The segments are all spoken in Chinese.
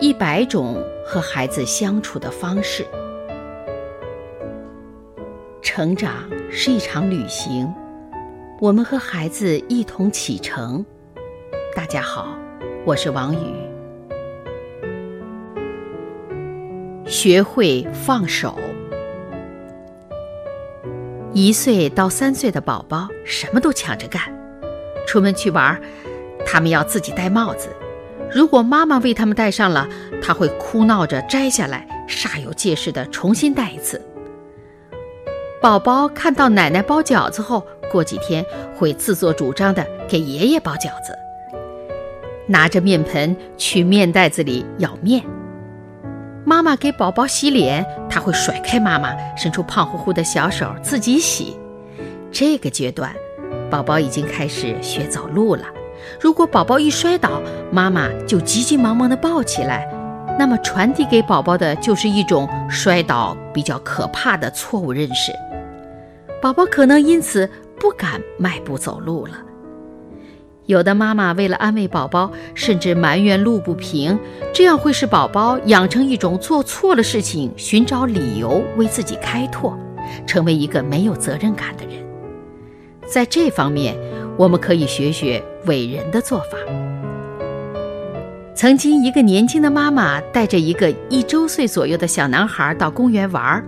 一百种和孩子相处的方式。成长是一场旅行，我们和孩子一同启程。大家好，我是王宇。学会放手。一岁到三岁的宝宝什么都抢着干，出门去玩，他们要自己戴帽子。如果妈妈为他们戴上了，他会哭闹着摘下来，煞有介事的重新戴一次。宝宝看到奶奶包饺子后，过几天会自作主张的给爷爷包饺子。拿着面盆去面袋子里舀面。妈妈给宝宝洗脸，他会甩开妈妈，伸出胖乎乎的小手自己洗。这个阶段，宝宝已经开始学走路了。如果宝宝一摔倒，妈妈就急急忙忙地抱起来，那么传递给宝宝的就是一种摔倒比较可怕的错误认识。宝宝可能因此不敢迈步走路了。有的妈妈为了安慰宝宝，甚至埋怨路不平，这样会使宝宝养成一种做错了事情寻找理由为自己开脱，成为一个没有责任感的人。在这方面，我们可以学学伟人的做法。曾经，一个年轻的妈妈带着一个一周岁左右的小男孩到公园玩。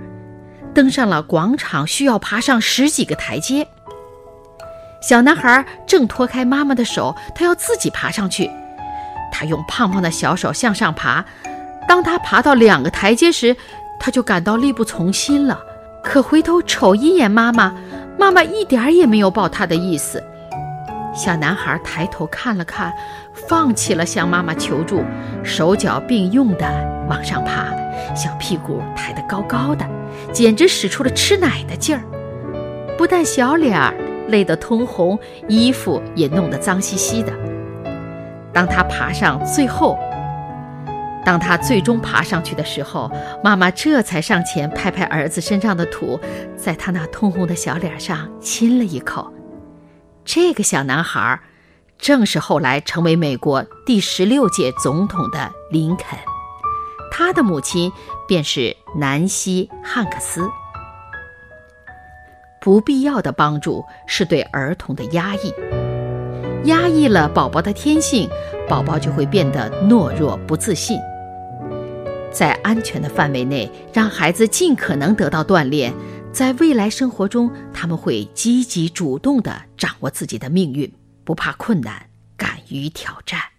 登上了广场，需要爬上十几个台阶。小男孩正拖开妈妈的手，他要自己爬上去。他用胖胖的小手向上爬。当他爬到两个台阶时，他就感到力不从心了。可回头瞅一眼妈妈，妈妈一点也没有抱他的意思。小男孩抬头看了看，放弃了向妈妈求助，手脚并用地往上爬，小屁股抬得高高的，简直使出了吃奶的劲儿。不但小脸儿累得通红，衣服也弄得脏兮兮的。当他爬上最后，当他最终爬上去的时候，妈妈这才上前拍拍儿子身上的土，在他那通红的小脸上亲了一口。这个小男孩，正是后来成为美国第十六届总统的林肯，他的母亲便是南希·汉克斯。不必要的帮助是对儿童的压抑，压抑了宝宝的天性，宝宝就会变得懦弱不自信。在安全的范围内，让孩子尽可能得到锻炼。在未来生活中，他们会积极主动地掌握自己的命运，不怕困难，敢于挑战。